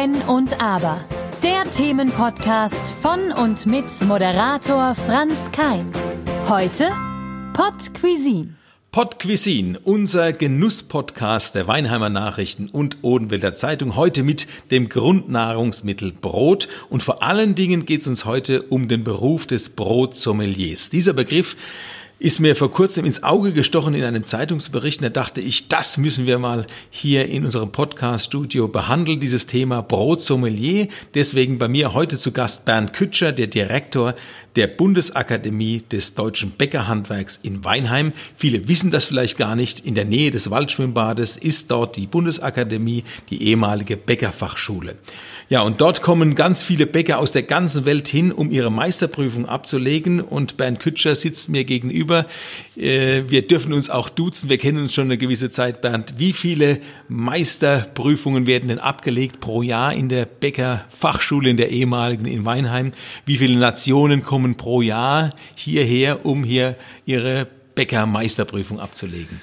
Wenn und Aber. Der Themenpodcast von und mit Moderator Franz Keim. Heute Pod Cuisine. Pod Cuisine, unser Genusspodcast der Weinheimer Nachrichten und Odenwälder Zeitung, heute mit dem Grundnahrungsmittel Brot. Und vor allen Dingen geht es uns heute um den Beruf des Brotsommeliers. Dieser Begriff ist mir vor kurzem ins Auge gestochen in einem Zeitungsbericht. da dachte ich, das müssen wir mal hier in unserem Podcast-Studio behandeln, dieses Thema Brotsommelier. Deswegen bei mir heute zu Gast Bernd Kütscher, der Direktor der Bundesakademie des deutschen Bäckerhandwerks in Weinheim. Viele wissen das vielleicht gar nicht. In der Nähe des Waldschwimmbades ist dort die Bundesakademie, die ehemalige Bäckerfachschule. Ja, und dort kommen ganz viele Bäcker aus der ganzen Welt hin, um ihre Meisterprüfung abzulegen. Und Bernd Kütscher sitzt mir gegenüber. Äh, wir dürfen uns auch duzen. Wir kennen uns schon eine gewisse Zeit, Bernd. Wie viele Meisterprüfungen werden denn abgelegt pro Jahr in der Bäckerfachschule in der ehemaligen in Weinheim? Wie viele Nationen kommen pro Jahr hierher, um hier ihre Bäckermeisterprüfung abzulegen?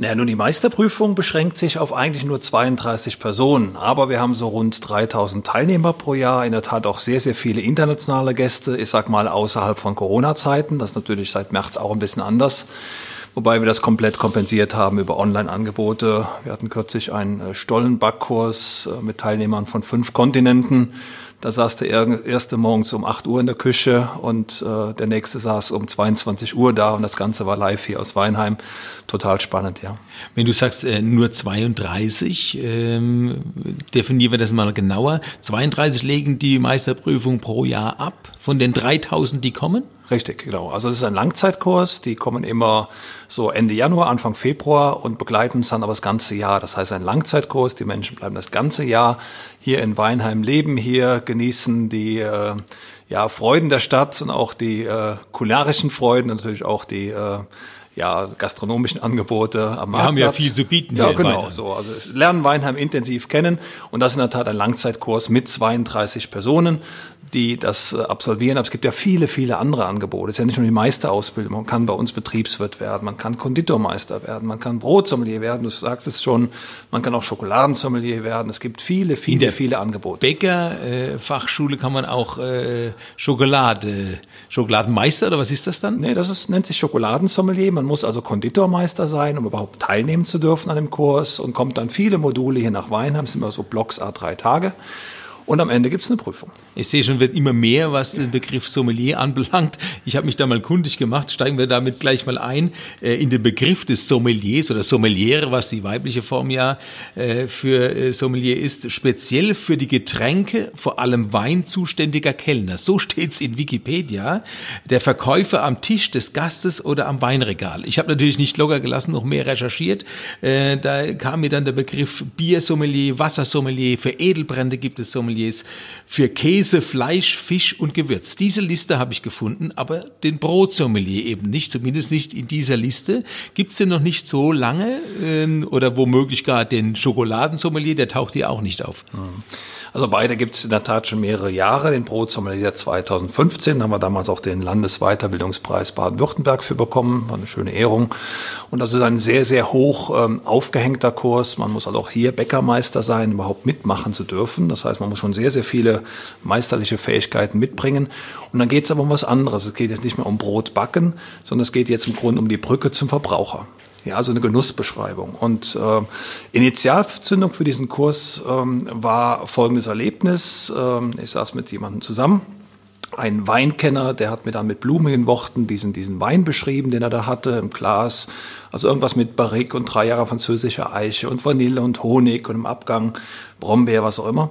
Naja, nun die Meisterprüfung beschränkt sich auf eigentlich nur 32 Personen, aber wir haben so rund 3000 Teilnehmer pro Jahr, in der Tat auch sehr, sehr viele internationale Gäste, ich sag mal außerhalb von Corona-Zeiten, das ist natürlich seit März auch ein bisschen anders, wobei wir das komplett kompensiert haben über Online-Angebote. Wir hatten kürzlich einen äh, Stollenbackkurs äh, mit Teilnehmern von fünf Kontinenten, da saß der erste morgens um 8 Uhr in der Küche und äh, der nächste saß um 22 Uhr da und das Ganze war live hier aus Weinheim. Total spannend, ja. Wenn du sagst äh, nur 32, ähm, definieren wir das mal genauer. 32 legen die Meisterprüfung pro Jahr ab von den 3000, die kommen? Richtig, genau. Also es ist ein Langzeitkurs, die kommen immer so Ende Januar, Anfang Februar und begleiten uns dann aber das ganze Jahr. Das heißt ein Langzeitkurs, die Menschen bleiben das ganze Jahr hier in Weinheim, leben hier, genießen die äh, ja, Freuden der Stadt und auch die äh, kulinarischen Freuden, natürlich auch die äh, ja, gastronomischen Angebote am Marktplatz. Wir haben ja viel zu bieten. Ja, genau. So, also lernen Weinheim intensiv kennen und das ist in der Tat ein Langzeitkurs mit 32 Personen die das äh, absolvieren. Aber es gibt ja viele, viele andere Angebote. Es ist ja nicht nur die Meisterausbildung. Man kann bei uns Betriebswirt werden, man kann Konditormeister werden, man kann Brotsommelier werden. Du sagst es schon, man kann auch Schokoladensommelier werden. Es gibt viele, viele, viele Angebote. Bäckerfachschule äh, kann man auch äh, Schokolade, Schokoladenmeister oder was ist das dann? Nee, das ist, nennt sich Schokoladensommelier. Man muss also Konditormeister sein, um überhaupt teilnehmen zu dürfen an dem Kurs und kommt dann viele Module hier nach Weinheim. Es sind immer so Blocks a drei Tage. Und am Ende gibt es eine Prüfung. Ich sehe schon, wird immer mehr, was den Begriff Sommelier anbelangt. Ich habe mich da mal kundig gemacht. Steigen wir damit gleich mal ein äh, in den Begriff des Sommeliers oder Sommeliere, was die weibliche Form ja äh, für äh, Sommelier ist, speziell für die Getränke, vor allem Wein zuständiger Kellner. So steht's in Wikipedia. Der Verkäufer am Tisch des Gastes oder am Weinregal. Ich habe natürlich nicht locker gelassen, noch mehr recherchiert. Da kam mir dann der Begriff Biersommelier, Wassersommelier, für Edelbrände gibt es Sommelier Sommeliers für Käse, Fleisch, Fisch und Gewürz. Diese Liste habe ich gefunden, aber den Brotsommelier eben nicht, zumindest nicht in dieser Liste. Gibt es denn noch nicht so lange ähm, oder womöglich gar den Schokoladensommelier, der taucht hier auch nicht auf? Mhm. Also beide gibt es in der Tat schon mehrere Jahre. Den Brotsommelier 2015 haben wir damals auch den Landesweiterbildungspreis Baden-Württemberg für bekommen. War eine schöne Ehrung. Und das ist ein sehr, sehr hoch ähm, aufgehängter Kurs. Man muss also auch hier Bäckermeister sein, überhaupt mitmachen zu dürfen. Das heißt, man muss schon sehr, sehr viele meisterliche Fähigkeiten mitbringen. Und dann geht es aber um was anderes. Es geht jetzt nicht mehr um Brot backen, sondern es geht jetzt im Grunde um die Brücke zum Verbraucher. Ja, also eine Genussbeschreibung. Und äh, Initialzündung für diesen Kurs ähm, war folgendes Erlebnis. Ähm, ich saß mit jemandem zusammen, ein Weinkenner, der hat mir dann mit blumigen Worten diesen, diesen Wein beschrieben, den er da hatte im Glas. Also irgendwas mit Barrique und drei Jahre französischer Eiche und Vanille und Honig und im Abgang Brombeer, was auch immer.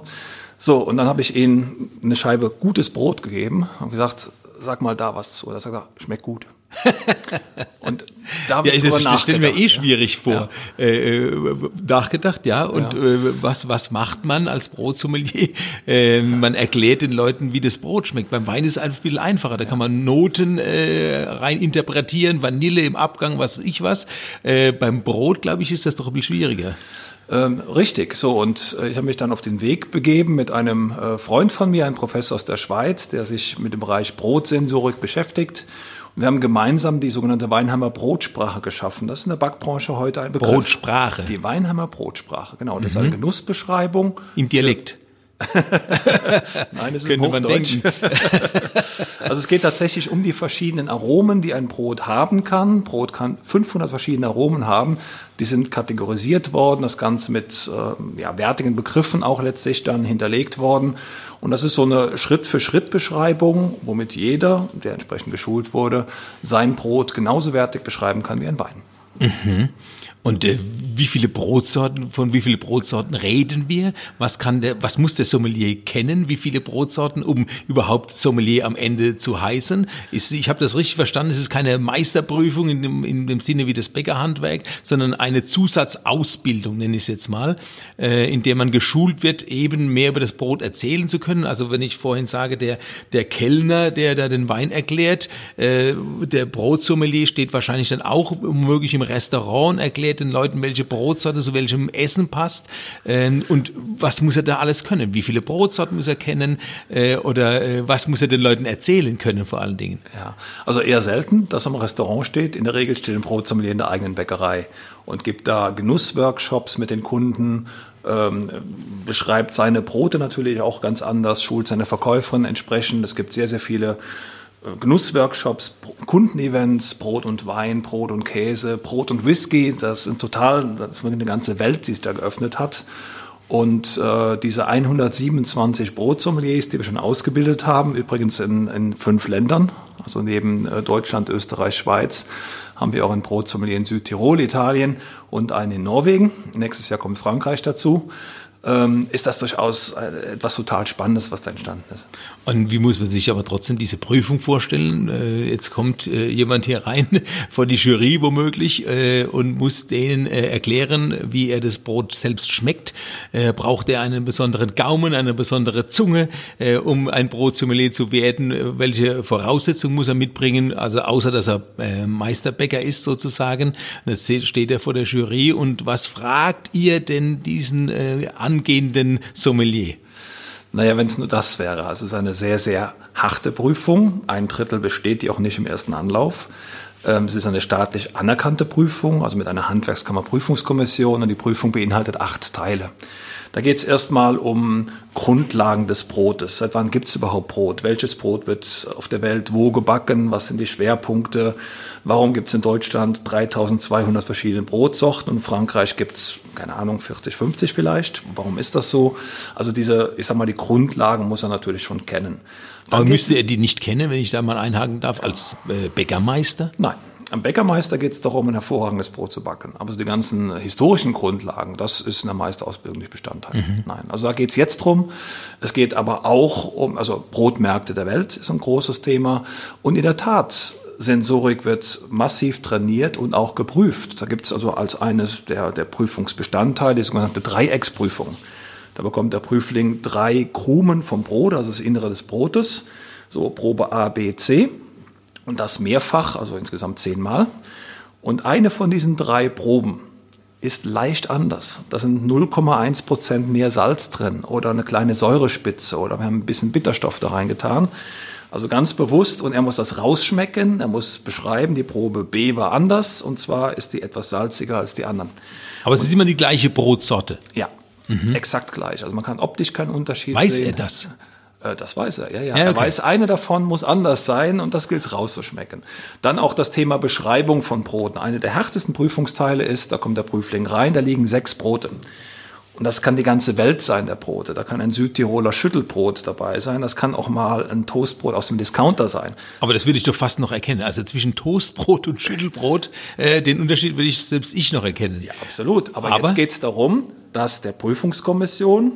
So, und dann habe ich ihm eine Scheibe gutes Brot gegeben und gesagt, sag mal da was zu. Er sagt, schmeckt gut. und da habe ja, ich drüber das stelle mir eh schwierig vor. Ja. Äh, äh, nachgedacht, ja. Und ja. Äh, was was macht man als Brotsommelier? Äh, man erklärt den Leuten, wie das Brot schmeckt. Beim Wein ist es einfach ein bisschen einfacher. Da kann man Noten äh, rein interpretieren, Vanille im Abgang, was weiß ich was. Äh, beim Brot, glaube ich, ist das doch ein bisschen schwieriger. Ähm, richtig, so und äh, ich habe mich dann auf den Weg begeben mit einem äh, Freund von mir, einem Professor aus der Schweiz, der sich mit dem Bereich Brotsensorik beschäftigt wir haben gemeinsam die sogenannte Weinheimer Brotsprache geschaffen. Das ist in der Backbranche heute ein Begriff. Brotsprache. Die Weinheimer Brotsprache, genau. Das mhm. ist eine Genussbeschreibung. Im Dialekt. Nein, es ist denken. also es geht tatsächlich um die verschiedenen Aromen, die ein Brot haben kann. Brot kann 500 verschiedene Aromen haben. Die sind kategorisiert worden, das Ganze mit äh, ja, wertigen Begriffen auch letztlich dann hinterlegt worden. Und das ist so eine Schritt-für-Schritt-Beschreibung, womit jeder, der entsprechend geschult wurde, sein Brot genauso wertig beschreiben kann wie ein Wein. Mhm. Und äh, wie viele Brotsorten, von wie viele Brotsorten reden wir? Was kann der, was muss der Sommelier kennen? Wie viele Brotsorten, um überhaupt Sommelier am Ende zu heißen? Ist, ich habe das richtig verstanden, es ist keine Meisterprüfung in dem, in dem Sinne wie das Bäckerhandwerk, sondern eine Zusatzausbildung, nenne ich es jetzt mal, äh, in der man geschult wird, eben mehr über das Brot erzählen zu können. Also wenn ich vorhin sage, der, der Kellner, der da den Wein erklärt, äh, der Brotsommelier steht wahrscheinlich dann auch womöglich im Restaurant, erklärt den Leuten, welche Brotsorte zu welchem Essen passt äh, und was muss er da alles können? Wie viele Brotsorten muss er kennen äh, oder äh, was muss er den Leuten erzählen können vor allen Dingen? Ja, also eher selten, dass er im Restaurant steht. In der Regel steht ein Brotsommelier in der eigenen Bäckerei und gibt da Genussworkshops mit den Kunden, ähm, beschreibt seine Brote natürlich auch ganz anders, schult seine Verkäuferin entsprechend. Es gibt sehr, sehr viele Genussworkshops, Kundenevents, Brot und Wein, Brot und Käse, Brot und Whisky. Das sind total, das ist eine ganze Welt, die sich da geöffnet hat. Und äh, diese 127 Brotsommeliers, die wir schon ausgebildet haben, übrigens in, in fünf Ländern, also neben äh, Deutschland, Österreich, Schweiz, haben wir auch ein Brotsommelier in Südtirol, Italien und einen in Norwegen. Nächstes Jahr kommt Frankreich dazu ist das durchaus äh, etwas total Spannendes, was da entstanden ist. Und wie muss man sich aber trotzdem diese Prüfung vorstellen? Äh, jetzt kommt äh, jemand hier rein vor die Jury womöglich und muss denen erklären, wie er das Brot selbst schmeckt. Braucht er einen besonderen Gaumen, eine besondere Zunge, um ein Brotsommelier zu werden? Welche Voraussetzungen muss er mitbringen? Also außer, dass er Meisterbäcker ist sozusagen. Jetzt steht er vor der Jury und was fragt ihr denn diesen angehenden Sommelier? Naja, wenn es nur das wäre. Also es ist eine sehr, sehr harte Prüfung. Ein Drittel besteht die auch nicht im ersten Anlauf. Ähm, es ist eine staatlich anerkannte Prüfung, also mit einer Handwerkskammerprüfungskommission und die Prüfung beinhaltet acht Teile. Da geht es erstmal um Grundlagen des Brotes. Seit wann gibt es überhaupt Brot? Welches Brot wird auf der Welt wo gebacken? Was sind die Schwerpunkte? Warum gibt es in Deutschland 3200 verschiedene Brotsorten und in Frankreich gibt es, keine Ahnung, 40, 50 vielleicht? Warum ist das so? Also diese, ich sag mal, die Grundlagen muss er natürlich schon kennen. Dann Aber müsste er die nicht kennen, wenn ich da mal einhaken darf, als äh, Bäckermeister? Nein, am Bäckermeister geht es darum, ein hervorragendes Brot zu backen. Aber so die ganzen historischen Grundlagen, das ist in der Meisterausbildung nicht Bestandteil. Mhm. Nein, also da geht es jetzt drum. Es geht aber auch um, also Brotmärkte der Welt ist ein großes Thema. Und in der Tat, Sensorik wird massiv trainiert und auch geprüft. Da gibt es also als eines der, der Prüfungsbestandteile die sogenannte Dreiecksprüfung. Da bekommt der Prüfling drei Krumen vom Brot, also das Innere des Brotes, so Probe A, B, C. Und das mehrfach, also insgesamt zehnmal. Und eine von diesen drei Proben ist leicht anders. Da sind 0,1 Prozent mehr Salz drin oder eine kleine Säurespitze oder wir haben ein bisschen Bitterstoff da reingetan. Also ganz bewusst und er muss das rausschmecken, er muss beschreiben, die Probe B war anders und zwar ist die etwas salziger als die anderen. Aber es ist immer die gleiche Brotsorte. Ja, mhm. exakt gleich. Also man kann optisch keinen Unterschied Weiß sehen. Weiß er das? Äh, das weiß er, ja, ja. ja okay. Er weiß, eine davon muss anders sein und das gilt rauszuschmecken. Dann auch das Thema Beschreibung von Broten. Eine der härtesten Prüfungsteile ist, da kommt der Prüfling rein, da liegen sechs Brote. Und das kann die ganze Welt sein, der Brote. Da kann ein Südtiroler Schüttelbrot dabei sein. Das kann auch mal ein Toastbrot aus dem Discounter sein. Aber das würde ich doch fast noch erkennen. Also zwischen Toastbrot und Schüttelbrot, äh, den Unterschied würde ich selbst ich noch erkennen. Ja, absolut. Aber, Aber jetzt geht es darum, dass der Prüfungskommission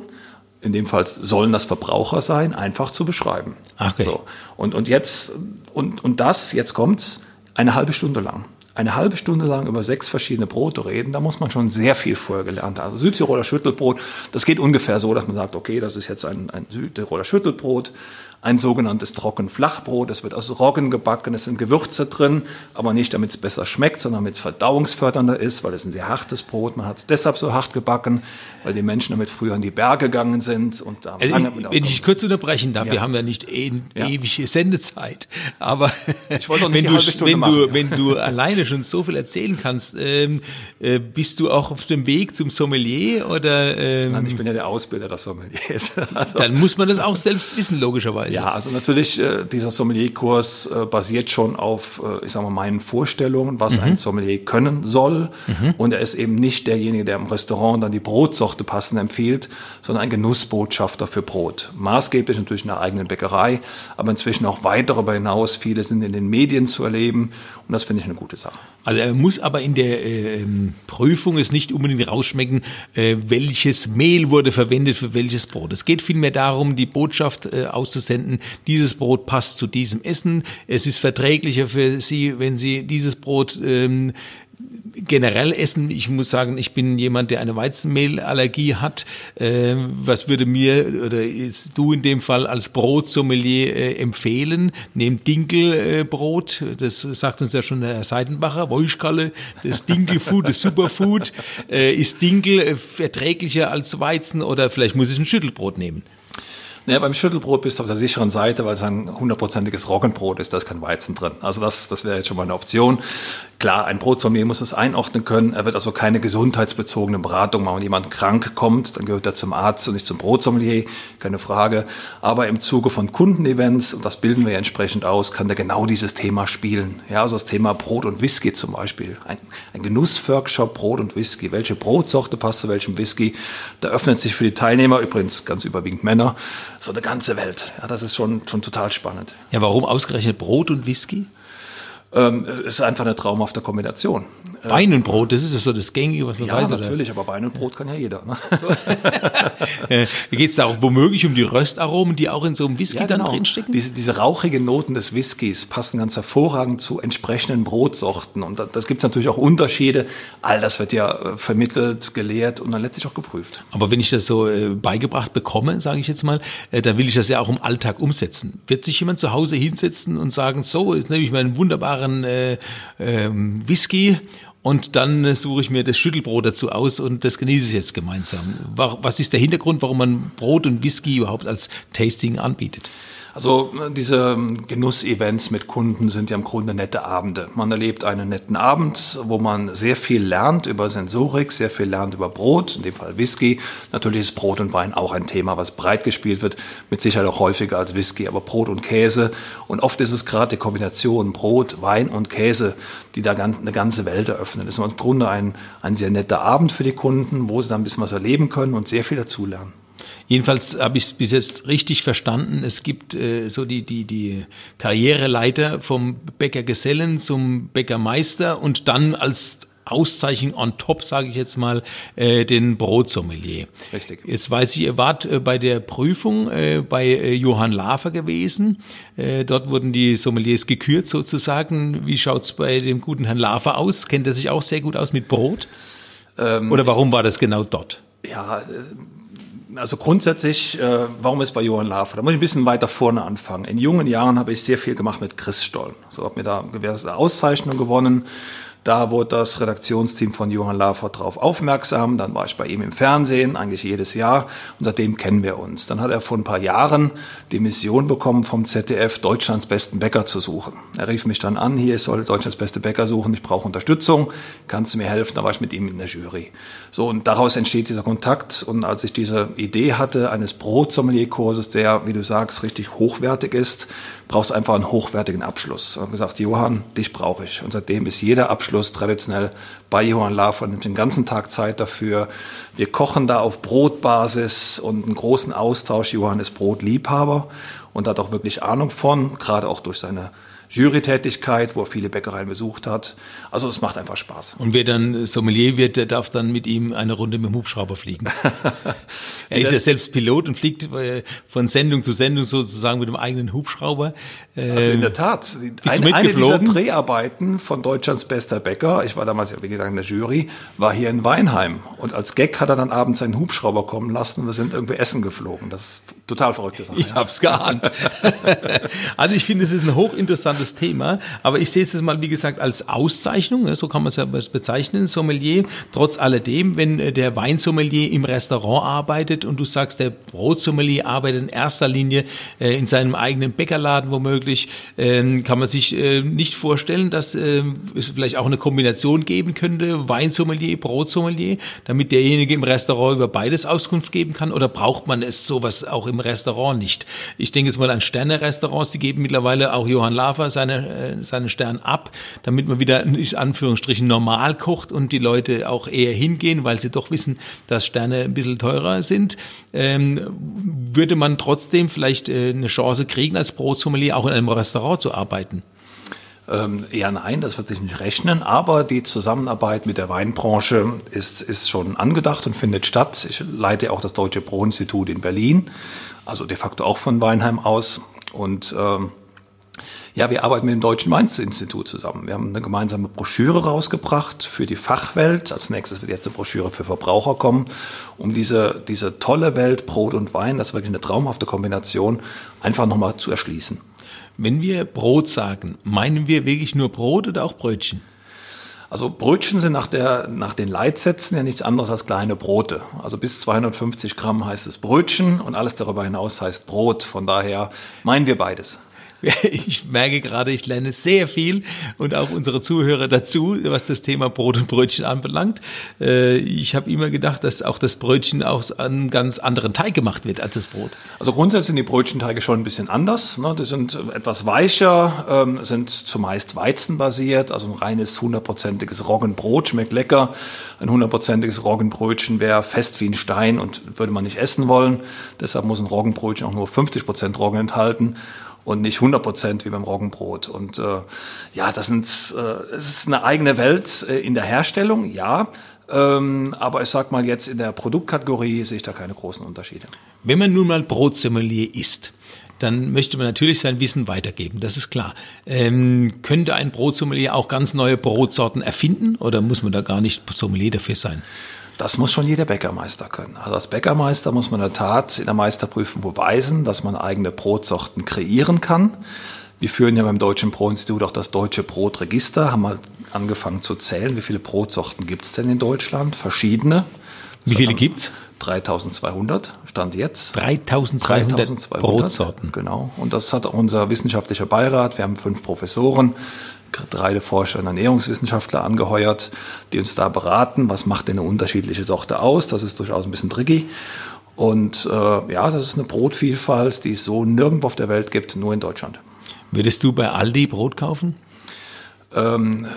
in dem Fall sollen das Verbraucher sein, einfach zu beschreiben. Okay. So. Und, und jetzt, und, und das, jetzt kommt's, eine halbe Stunde lang. Eine halbe Stunde lang über sechs verschiedene Brote reden, da muss man schon sehr viel vorher gelernt haben. Also Südtiroler Schüttelbrot, das geht ungefähr so, dass man sagt, okay, das ist jetzt ein, ein Südtiroler Schüttelbrot, ein sogenanntes Trockenflachbrot. Das wird aus Roggen gebacken, es sind Gewürze drin, aber nicht damit es besser schmeckt, sondern damit es verdauungsfördernder ist, weil es ein sehr hartes Brot. Man hat es deshalb so hart gebacken, weil die Menschen damit früher in die Berge gegangen sind und da also ich, Wenn ich kurz unterbrechen darf, ja. wir haben ja nicht e ja. ewige Sendezeit, aber wenn, du, wenn, machen, du, wenn du alleine schon so viel erzählen kannst, ähm, äh, bist du auch auf dem Weg zum Sommelier oder? Ähm, Nein, ich bin ja der Ausbilder der Sommeliers. Also, dann muss man das auch selbst wissen, logischerweise. Ja, also natürlich, äh, dieser Sommelierkurs äh, basiert schon auf, äh, ich sage mal, meinen Vorstellungen, was mhm. ein Sommelier können soll. Mhm. Und er ist eben nicht derjenige, der im Restaurant dann die Brotsorte passend empfiehlt, sondern ein Genussbotschafter für Brot. Maßgeblich natürlich in der eigenen Bäckerei, aber inzwischen auch weit darüber hinaus. Viele sind in den Medien zu erleben und das finde ich eine gute Sache. Also er muss aber in der äh, Prüfung es nicht unbedingt rausschmecken, äh, welches Mehl wurde verwendet für welches Brot. Es geht vielmehr darum, die Botschaft äh, auszusenden, dieses Brot passt zu diesem Essen, es ist verträglicher für Sie, wenn Sie dieses Brot ähm, generell essen. Ich muss sagen, ich bin jemand, der eine Weizenmehlallergie hat. Äh, was würde mir oder ist du in dem Fall als Brotsommelier äh, empfehlen? Nehmt Dinkelbrot, das sagt uns ja schon der Seidenbacher, Wolschkalle, das Dinkelfood, das Superfood. Äh, ist Dinkel äh, verträglicher als Weizen oder vielleicht muss ich ein Schüttelbrot nehmen? Naja, beim Schüttelbrot bist du auf der sicheren Seite, weil es ein hundertprozentiges Roggenbrot ist, da ist kein Weizen drin. Also das, das wäre jetzt schon mal eine Option. Klar, ein Brotsommelier muss es einordnen können. Er wird also keine gesundheitsbezogene Beratung machen. Wenn jemand krank kommt, dann gehört er zum Arzt und nicht zum Brotsommelier, keine Frage. Aber im Zuge von Kundenevents, und das bilden wir ja entsprechend aus, kann der genau dieses Thema spielen. Ja, also das Thema Brot und Whisky zum Beispiel. Ein, ein Genussworkshop Brot und Whisky. Welche Brotsorte passt zu welchem Whisky? Da öffnet sich für die Teilnehmer, übrigens ganz überwiegend Männer, so eine ganze Welt. Ja, das ist schon, schon total spannend. Ja, warum ausgerechnet Brot und Whisky? ähm, ist einfach eine traumhafte Kombination. Wein und Brot, das ist so das Gängige, was man ja, weiß. Ja, natürlich, aber Wein und Brot kann ja jeder. Ne? Wie geht es da auch womöglich um die Röstaromen, die auch in so einem Whisky ja, genau. dann drinstecken? Diese, diese rauchigen Noten des Whiskys passen ganz hervorragend zu entsprechenden Brotsorten. Und da, das gibt es natürlich auch Unterschiede. All das wird ja äh, vermittelt, gelehrt und dann letztlich auch geprüft. Aber wenn ich das so äh, beigebracht bekomme, sage ich jetzt mal, äh, dann will ich das ja auch im Alltag umsetzen. Wird sich jemand zu Hause hinsetzen und sagen, so, jetzt nehme ich meinen wunderbaren äh, äh, Whisky und dann suche ich mir das Schüttelbrot dazu aus und das genieße ich jetzt gemeinsam. Was ist der Hintergrund, warum man Brot und Whisky überhaupt als Tasting anbietet? Also äh, diese ähm, Genussevents mit Kunden sind ja im Grunde nette Abende. Man erlebt einen netten Abend, wo man sehr viel lernt über Sensorik, sehr viel lernt über Brot, in dem Fall Whisky. Natürlich ist Brot und Wein auch ein Thema, was breit gespielt wird, mit Sicherheit auch häufiger als Whisky, aber Brot und Käse. Und oft ist es gerade die Kombination Brot, Wein und Käse, die da eine ganze Welt eröffnen. Das ist im Grunde ein, ein sehr netter Abend für die Kunden, wo sie dann ein bisschen was erleben können und sehr viel dazulernen. Jedenfalls habe ich es bis jetzt richtig verstanden. Es gibt äh, so die, die, die Karriereleiter vom Bäckergesellen zum Bäckermeister und dann als Auszeichnung on top, sage ich jetzt mal, äh, den Brotsommelier. Richtig. Jetzt weiß ich, ihr wart äh, bei der Prüfung äh, bei äh, Johann Lafer gewesen. Äh, dort wurden die Sommeliers gekürt sozusagen. Wie schaut's bei dem guten Herrn Lafer aus? Kennt er sich auch sehr gut aus mit Brot? Ähm, Oder warum war das genau dort? Ja, äh, also grundsätzlich, äh, warum ist bei Johann Lafer? Da muss ich ein bisschen weiter vorne anfangen. In jungen Jahren habe ich sehr viel gemacht mit Chris Stoll. So habe mir da gewisse Auszeichnungen gewonnen. Da wurde das Redaktionsteam von Johann Lafort darauf aufmerksam. Dann war ich bei ihm im Fernsehen, eigentlich jedes Jahr. Und seitdem kennen wir uns. Dann hat er vor ein paar Jahren die Mission bekommen vom ZDF, Deutschlands besten Bäcker zu suchen. Er rief mich dann an, hier, ich soll Deutschlands beste Bäcker suchen, ich brauche Unterstützung, kannst du mir helfen? Da war ich mit ihm in der Jury. So, und daraus entsteht dieser Kontakt. Und als ich diese Idee hatte eines Brotsommelier-Kurses, der, wie du sagst, richtig hochwertig ist, brauchst einfach einen hochwertigen Abschluss. Und gesagt, Johann, dich brauche ich. Und seitdem ist jeder Abschluss traditionell bei Johann Lafer, nimmt den ganzen Tag Zeit dafür. Wir kochen da auf Brotbasis und einen großen Austausch. Johann ist Brotliebhaber und hat auch wirklich Ahnung von, gerade auch durch seine Jurytätigkeit, wo er viele Bäckereien besucht hat. Also es macht einfach Spaß. Und wer dann Sommelier wird, der darf dann mit ihm eine Runde mit dem Hubschrauber fliegen. er ist ja selbst Pilot und fliegt äh, von Sendung zu Sendung sozusagen mit dem eigenen Hubschrauber. Also in der Tat, eine, eine dieser Dreharbeiten von Deutschlands bester Bäcker, ich war damals, wie gesagt, in der Jury, war hier in Weinheim. Und als Gag hat er dann abends seinen Hubschrauber kommen lassen und wir sind irgendwie essen geflogen. Das ist total verrückte Sache. Ich ja. hab's geahnt. also ich finde, es ist ein hochinteressantes Thema, aber ich sehe es jetzt mal, wie gesagt, als Auszeichnung, ne, so kann man es ja bezeichnen, Sommelier. Trotz alledem, wenn äh, der Weinsommelier im Restaurant arbeitet und du sagst, der Brotsommelier arbeitet in erster Linie äh, in seinem eigenen Bäckerladen womöglich, ähm, kann man sich äh, nicht vorstellen, dass es vielleicht auch eine Kombination geben könnte, Weinsommelier, Brotsommelier, damit derjenige im Restaurant über beides Auskunft geben kann oder braucht man es sowas auch im Restaurant nicht? Ich denke jetzt mal an Sterne-Restaurants, die geben mittlerweile auch Johann Lafer seine, äh, seinen Stern ab, damit man wieder in Anführungsstrichen normal kocht und die Leute auch eher hingehen, weil sie doch wissen, dass Sterne ein bisschen teurer sind. Ähm, würde man trotzdem vielleicht äh, eine Chance kriegen, als Brotsommelier auch in einem Restaurant zu arbeiten? Ähm, eher nein, das wird sich nicht rechnen, aber die Zusammenarbeit mit der Weinbranche ist, ist schon angedacht und findet statt. Ich leite auch das Deutsche Pro-Institut in Berlin, also de facto auch von Weinheim aus. Und ähm, ja, wir arbeiten mit dem Deutschen Mainz-Institut zusammen. Wir haben eine gemeinsame Broschüre rausgebracht für die Fachwelt. Als nächstes wird jetzt eine Broschüre für Verbraucher kommen, um diese, diese tolle Welt Brot und Wein, das ist wirklich eine traumhafte Kombination, einfach nochmal zu erschließen. Wenn wir Brot sagen, meinen wir wirklich nur Brot oder auch Brötchen? Also Brötchen sind nach, der, nach den Leitsätzen ja nichts anderes als kleine Brote. Also bis 250 Gramm heißt es Brötchen und alles darüber hinaus heißt Brot. Von daher meinen wir beides. Ich merke gerade, ich lerne sehr viel und auch unsere Zuhörer dazu, was das Thema Brot und Brötchen anbelangt. Äh, ich habe immer gedacht, dass auch das Brötchen aus einem ganz anderen Teig gemacht wird als das Brot. Also grundsätzlich sind die Brötchenteige schon ein bisschen anders. Ne? Die sind etwas weicher, ähm, sind zumeist weizenbasiert, also ein reines hundertprozentiges Roggenbrot schmeckt lecker. Ein hundertprozentiges Roggenbrötchen wäre fest wie ein Stein und würde man nicht essen wollen. Deshalb muss ein Roggenbrötchen auch nur 50 Prozent Roggen enthalten und nicht 100 Prozent wie beim Roggenbrot. Und äh, ja, das sind, äh, es ist eine eigene Welt äh, in der Herstellung, ja. Ähm, aber ich sag mal jetzt in der Produktkategorie sehe ich da keine großen Unterschiede. Wenn man nun mal Brotsommelier ist, dann möchte man natürlich sein Wissen weitergeben, das ist klar. Ähm, könnte ein Brotsommelier auch ganz neue Brotsorten erfinden oder muss man da gar nicht Sommelier dafür sein? Das muss schon jeder Bäckermeister können. Also als Bäckermeister muss man in der Tat in der Meisterprüfung beweisen, dass man eigene Brotsorten kreieren kann. Wir führen ja beim Deutschen Brotinstitut auch das Deutsche Brotregister, haben mal angefangen zu zählen, wie viele Brotsorten gibt es denn in Deutschland? Verschiedene. Wie viele gibt's? 3200 stand jetzt. 3200, 3200 Brotsorten. Genau. Und das hat auch unser wissenschaftlicher Beirat. Wir haben fünf Professoren, drei Forscher und Ernährungswissenschaftler angeheuert, die uns da beraten, was macht denn eine unterschiedliche Sorte aus. Das ist durchaus ein bisschen tricky. Und äh, ja, das ist eine Brotvielfalt, die es so nirgendwo auf der Welt gibt, nur in Deutschland. Würdest du bei Aldi Brot kaufen? Ähm,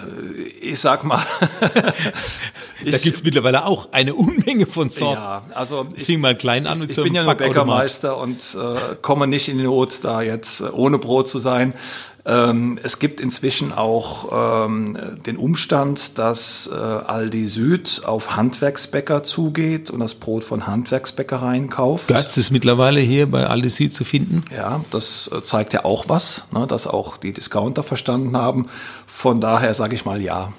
ich sag mal. da gibt's mittlerweile auch eine Unmenge von Sorten. Ja, also ich fing mal klein an mit Ich bin ja nur Bäckermeister und äh, komme nicht in die Not, da jetzt äh, ohne Brot zu sein. Ähm, es gibt inzwischen auch ähm, den Umstand, dass äh, Aldi Süd auf Handwerksbäcker zugeht und das Brot von Handwerksbäckereien kauft. Götz ist mittlerweile hier bei Aldi Süd zu finden. Ja, das äh, zeigt ja auch was, ne, dass auch die Discounter verstanden haben. Von daher sage ich mal ja.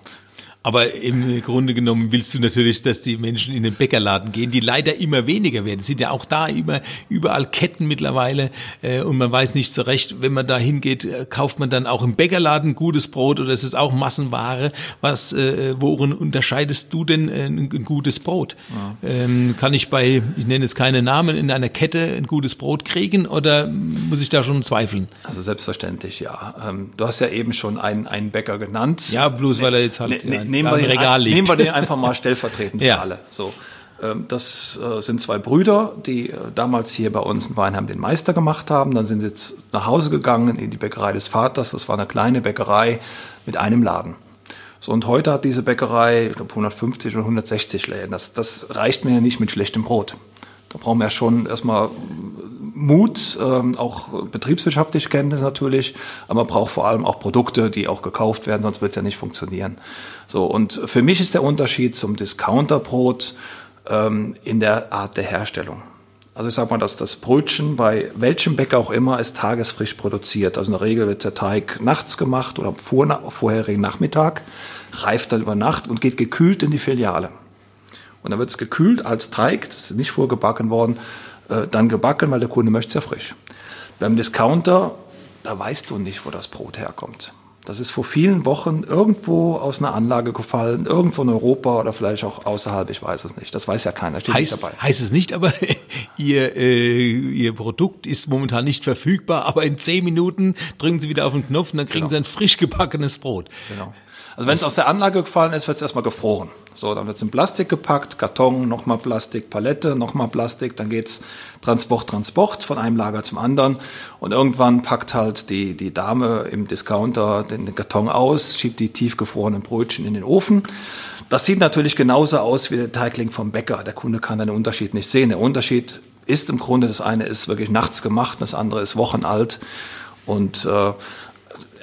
Aber im Grunde genommen willst du natürlich, dass die Menschen in den Bäckerladen gehen, die leider immer weniger werden. Es sind ja auch da immer überall Ketten mittlerweile äh, und man weiß nicht so recht, wenn man da hingeht, äh, kauft man dann auch im Bäckerladen gutes Brot oder ist es auch Massenware? Was, äh, worin unterscheidest du denn ein, gutes Brot? Ja. Ähm, kann ich bei, ich nenne jetzt keine Namen, in einer Kette ein gutes Brot kriegen oder muss ich da schon zweifeln? Also selbstverständlich, ja. Ähm, du hast ja eben schon einen, einen Bäcker genannt. Ja, bloß weil er jetzt halt. Ne, ne, nehmen, wir den, liegt. nehmen wir den einfach mal stellvertretend für ja. alle. So. Ähm, das äh, sind zwei Brüder, die äh, damals hier bei uns in Weinheim den Meister gemacht haben. Dann sind sie jetzt nach Hause gegangen in die Bäckerei des Vaters. Das war eine kleine Bäckerei mit einem Laden. So, und heute hat diese Bäckerei, ich glaube, 150 oder 160 Läden. Das, das reicht mir ja nicht mit schlechtem Brot. Da brauchen wir ja schon erstmal Mut, ähm, auch betriebswirtschaftliche Kenntnis natürlich, aber man braucht vor allem auch Produkte, die auch gekauft werden, sonst wird es ja nicht funktionieren. So, und für mich ist der Unterschied zum Discounterbrot ähm, in der Art der Herstellung. Also ich sage mal, dass das Brötchen bei welchem Bäcker auch immer ist tagesfrisch produziert. Also in der Regel wird der Teig nachts gemacht oder am vorherigen Nachmittag, reift dann über Nacht und geht gekühlt in die Filiale. Und dann wird es gekühlt als Teig, das ist nicht vorgebacken worden, äh, dann gebacken, weil der Kunde möchte es ja frisch. Beim Discounter, da weißt du nicht, wo das Brot herkommt. Das ist vor vielen Wochen irgendwo aus einer Anlage gefallen, irgendwo in Europa oder vielleicht auch außerhalb, ich weiß es nicht. Das weiß ja keiner, steht heißt, nicht dabei. Heißt es nicht, aber ihr, äh, ihr Produkt ist momentan nicht verfügbar, aber in zehn Minuten drücken Sie wieder auf den Knopf und dann kriegen genau. Sie ein frisch gebackenes Brot. Genau. Also wenn es aus der Anlage gefallen ist, wird es erstmal gefroren. So, dann wird es in Plastik gepackt, Karton, nochmal Plastik, Palette, nochmal Plastik, dann geht's Transport, Transport von einem Lager zum anderen. Und irgendwann packt halt die, die Dame im Discounter den, den Karton aus, schiebt die tiefgefrorenen Brötchen in den Ofen. Das sieht natürlich genauso aus wie der Teigling vom Bäcker. Der Kunde kann den Unterschied nicht sehen. Der Unterschied ist im Grunde, das eine ist wirklich nachts gemacht, das andere ist wochenalt. Und äh,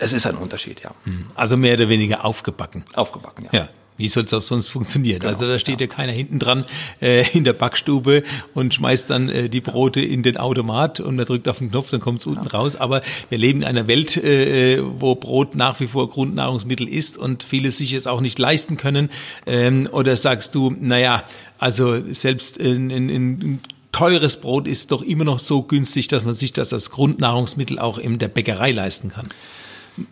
es ist ein Unterschied, ja. Hm. Also mehr oder weniger aufgebacken. Aufgebacken, ja. ja. Wie soll es auch sonst funktionieren? Genau, also da steht ja, ja keiner hinten dran äh, in der Backstube und schmeißt dann äh, die Brote in den Automat und man drückt auf den Knopf, dann kommt es unten ja. raus. Aber wir leben in einer Welt, äh, wo Brot nach wie vor Grundnahrungsmittel ist und viele sich es auch nicht leisten können. Ähm, oder sagst du, naja, also selbst in, in, in teures Brot ist doch immer noch so günstig, dass man sich das als Grundnahrungsmittel auch in der Bäckerei leisten kann.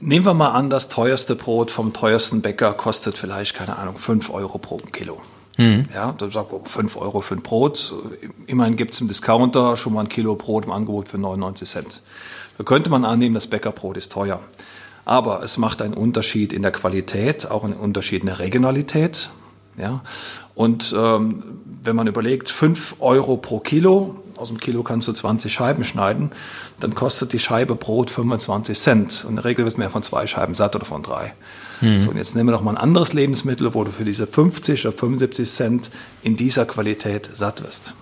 Nehmen wir mal an, das teuerste Brot vom teuersten Bäcker kostet vielleicht, keine Ahnung, fünf Euro pro Kilo. Mhm. Ja, dann sagt man 5 Euro für ein Brot. Immerhin gibt es im Discounter schon mal ein Kilo Brot im Angebot für 99 Cent. Da könnte man annehmen, das Bäckerbrot ist teuer. Aber es macht einen Unterschied in der Qualität, auch einen Unterschied in der Regionalität. Ja? Und ähm, wenn man überlegt, 5 Euro pro Kilo, aus dem Kilo kannst du 20 Scheiben schneiden, dann kostet die Scheibe Brot 25 Cent. Und in der Regel wird mehr von zwei Scheiben satt oder von drei. Hm. So, und jetzt nehmen wir noch mal ein anderes Lebensmittel, wo du für diese 50 oder 75 Cent in dieser Qualität satt wirst.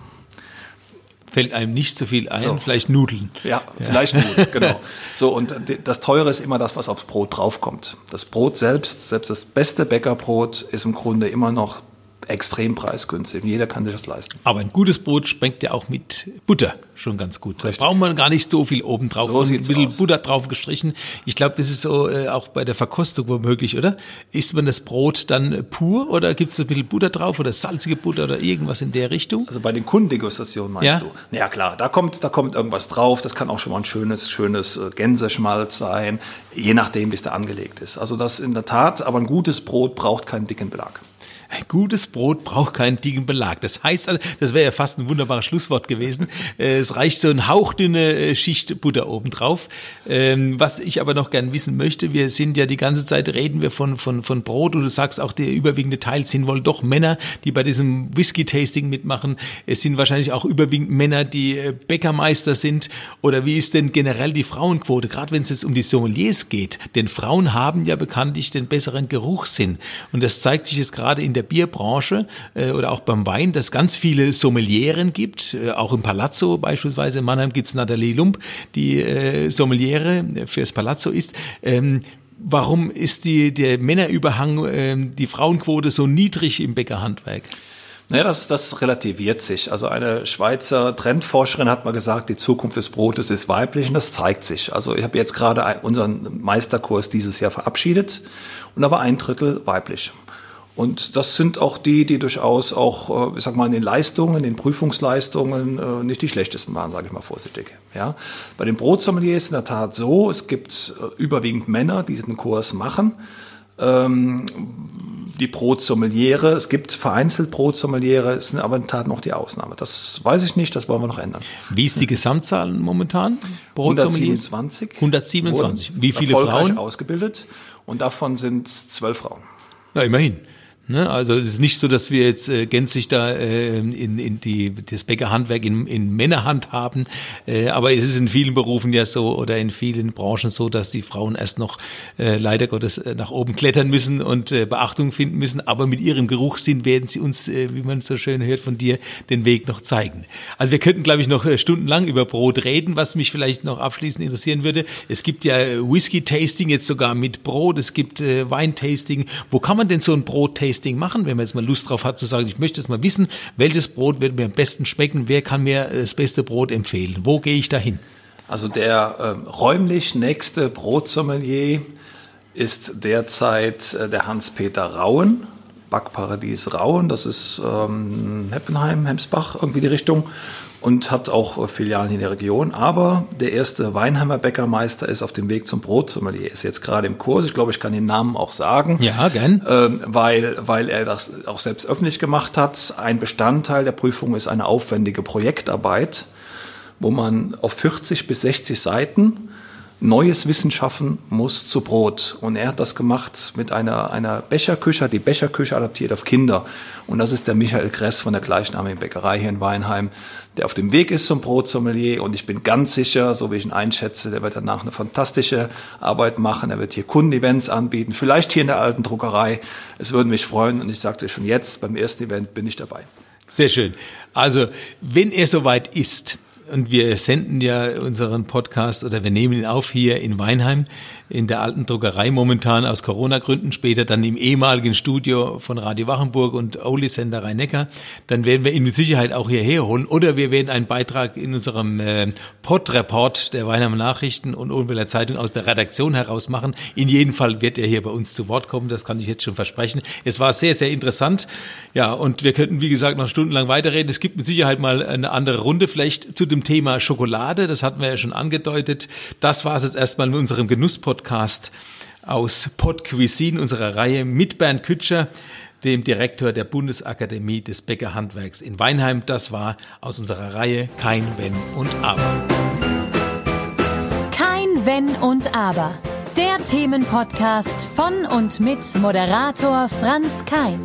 Fällt einem nicht so viel ein, so. vielleicht Nudeln. Ja, ja. vielleicht Nudeln, genau. So, und das Teure ist immer das, was aufs Brot draufkommt. Das Brot selbst, selbst das beste Bäckerbrot, ist im Grunde immer noch extrem preisgünstig. Jeder kann sich das leisten. Aber ein gutes Brot schmeckt ja auch mit Butter schon ganz gut. Da braucht man gar nicht so viel oben drauf. So ein bisschen aus. Butter drauf gestrichen. Ich glaube, das ist so äh, auch bei der Verkostung womöglich, oder? Isst man das Brot dann pur oder gibt es ein bisschen Butter drauf oder salzige Butter oder irgendwas in der Richtung? Also bei den Kundendegustationen meinst ja? du? Ja klar, da kommt, da kommt irgendwas drauf. Das kann auch schon mal ein schönes, schönes äh, Gänseschmalz sein, je nachdem, wie es da angelegt ist. Also das in der Tat, aber ein gutes Brot braucht keinen dicken Belag. Ein gutes Brot braucht keinen dicken Belag. Das heißt, das wäre ja fast ein wunderbares Schlusswort gewesen. Äh, es reicht so eine hauchdünne äh, Schicht Butter obendrauf. Ähm, was ich aber noch gern wissen möchte, wir sind ja die ganze Zeit reden wir von, von, von Brot und du sagst auch, der überwiegende Teil sind wohl doch Männer, die bei diesem Whisky-Tasting mitmachen. Es sind wahrscheinlich auch überwiegend Männer, die äh, Bäckermeister sind. Oder wie ist denn generell die Frauenquote, gerade wenn es jetzt um die Sommeliers geht? Denn Frauen haben ja bekanntlich den besseren Geruchssinn. Und das zeigt sich jetzt gerade in der der Bierbranche äh, oder auch beim Wein, dass ganz viele Sommelieren gibt. Äh, auch im Palazzo beispielsweise in Mannheim gibt es Nathalie Lump, die äh, Sommeliere fürs Palazzo ist. Ähm, warum ist die, der Männerüberhang, äh, die Frauenquote so niedrig im Bäckerhandwerk? Naja, das, das relativiert sich. Also eine Schweizer Trendforscherin hat mal gesagt, die Zukunft des Brotes ist weiblich und das zeigt sich. Also ich habe jetzt gerade unseren Meisterkurs dieses Jahr verabschiedet und da war ein Drittel weiblich. Und das sind auch die, die durchaus auch, äh, ich sag mal, in den Leistungen, in den Prüfungsleistungen äh, nicht die schlechtesten waren, sage ich mal vorsichtig. Ja. Bei den Brotsommeliers ist in der Tat so, es gibt äh, überwiegend Männer, die diesen Kurs machen. Ähm, die Brotsommeliere, es gibt vereinzelt Brotsommeliere, sind aber in der Tat noch die Ausnahme. Das weiß ich nicht, das wollen wir noch ändern. Wie ist die Gesamtzahl momentan? 127. 127. Wie viele Frauen? ausgebildet und davon sind es zwölf Frauen. Na, immerhin. Ne? Also es ist nicht so, dass wir jetzt äh, gänzlich da äh, in, in die, das Bäckerhandwerk in, in Männerhand haben, äh, aber es ist in vielen Berufen ja so oder in vielen Branchen so, dass die Frauen erst noch äh, leider Gottes äh, nach oben klettern müssen und äh, Beachtung finden müssen, aber mit ihrem Geruchssinn werden sie uns, äh, wie man so schön hört von dir, den Weg noch zeigen. Also wir könnten, glaube ich, noch äh, stundenlang über Brot reden, was mich vielleicht noch abschließend interessieren würde. Es gibt ja äh, Whisky-Tasting jetzt sogar mit Brot, es gibt äh, Wein-Tasting. Wo kann man denn so ein Brot-Tasting machen, wenn man jetzt mal Lust drauf hat zu sagen, ich möchte jetzt mal wissen, welches Brot wird mir am besten schmecken, wer kann mir das beste Brot empfehlen? Wo gehe ich da hin? Also der äh, räumlich nächste Brotsommelier ist derzeit äh, der Hans-Peter Rauen, Backparadies Rauen, das ist ähm, Heppenheim, Hemsbach, irgendwie die Richtung und hat auch Filialen in der Region. Aber der erste Weinheimer Bäckermeister ist auf dem Weg zum Brotsommelier. Ist jetzt gerade im Kurs. Ich glaube, ich kann den Namen auch sagen. Ja, gern. Ähm, weil, weil er das auch selbst öffentlich gemacht hat. Ein Bestandteil der Prüfung ist eine aufwendige Projektarbeit, wo man auf 40 bis 60 Seiten neues Wissen schaffen muss zu Brot. Und er hat das gemacht mit einer, einer Becherküche, hat die Becherküche adaptiert auf Kinder. Und das ist der Michael Gress von der gleichnamigen Bäckerei hier in Weinheim, der auf dem Weg ist zum Brotsommelier. Und ich bin ganz sicher, so wie ich ihn einschätze, der wird danach eine fantastische Arbeit machen. Er wird hier Kundenevents anbieten, vielleicht hier in der alten Druckerei. Es würde mich freuen. Und ich sagte schon jetzt, beim ersten Event bin ich dabei. Sehr schön. Also, wenn er soweit ist, und wir senden ja unseren Podcast oder wir nehmen ihn auf hier in Weinheim in der alten Druckerei momentan aus Corona-Gründen, später dann im ehemaligen Studio von Radio Wachenburg und Oli Sender Rhein-Neckar. Dann werden wir ihn mit Sicherheit auch hierher holen oder wir werden einen Beitrag in unserem äh, Pod-Report der Weinheimer Nachrichten und Odenwälder Zeitung aus der Redaktion heraus machen. In jedem Fall wird er hier bei uns zu Wort kommen, das kann ich jetzt schon versprechen. Es war sehr, sehr interessant. Ja, und wir könnten, wie gesagt, noch stundenlang weiterreden. Es gibt mit Sicherheit mal eine andere Runde, vielleicht zu dem Thema Schokolade, das hatten wir ja schon angedeutet. Das war es jetzt erstmal mit unserem Genusspodcast Podcast aus Pod Cuisine, unserer Reihe mit Bernd Kütscher, dem Direktor der Bundesakademie des Bäckerhandwerks in Weinheim. Das war aus unserer Reihe Kein Wenn und Aber. Kein Wenn und Aber. Der Themenpodcast von und mit Moderator Franz Kein.